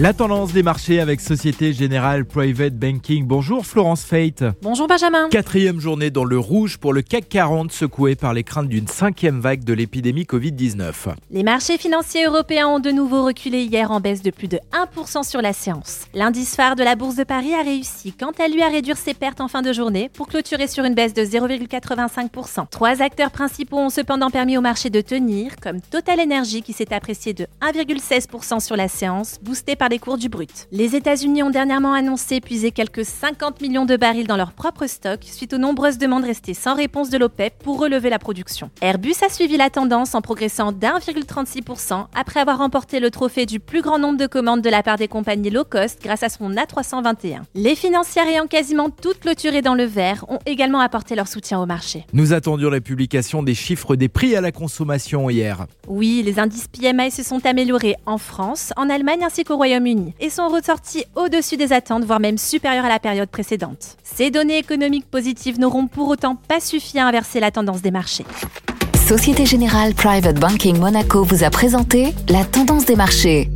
La tendance des marchés avec Société Générale Private Banking. Bonjour Florence Fate. Bonjour Benjamin. Quatrième journée dans le rouge pour le CAC 40 secoué par les craintes d'une cinquième vague de l'épidémie Covid-19. Les marchés financiers européens ont de nouveau reculé hier en baisse de plus de 1% sur la séance. L'indice phare de la Bourse de Paris a réussi quant à lui à réduire ses pertes en fin de journée pour clôturer sur une baisse de 0,85%. Trois acteurs principaux ont cependant permis au marché de tenir, comme Total Energy qui s'est apprécié de 1,16% sur la séance, boosté par les cours du brut. Les États-Unis ont dernièrement annoncé puiser quelques 50 millions de barils dans leur propre stock suite aux nombreuses demandes restées sans réponse de l'OPEP pour relever la production. Airbus a suivi la tendance en progressant d'1,36% après avoir remporté le trophée du plus grand nombre de commandes de la part des compagnies low cost grâce à son A321. Les financières ayant quasiment toutes clôturées dans le vert ont également apporté leur soutien au marché. Nous attendions la publication des chiffres des prix à la consommation hier. Oui, les indices PMI se sont améliorés en France, en Allemagne ainsi qu'au Royaume-Uni et sont ressortis au-dessus des attentes, voire même supérieurs à la période précédente. Ces données économiques positives n'auront pour autant pas suffi à inverser la tendance des marchés. Société Générale Private Banking Monaco vous a présenté la tendance des marchés.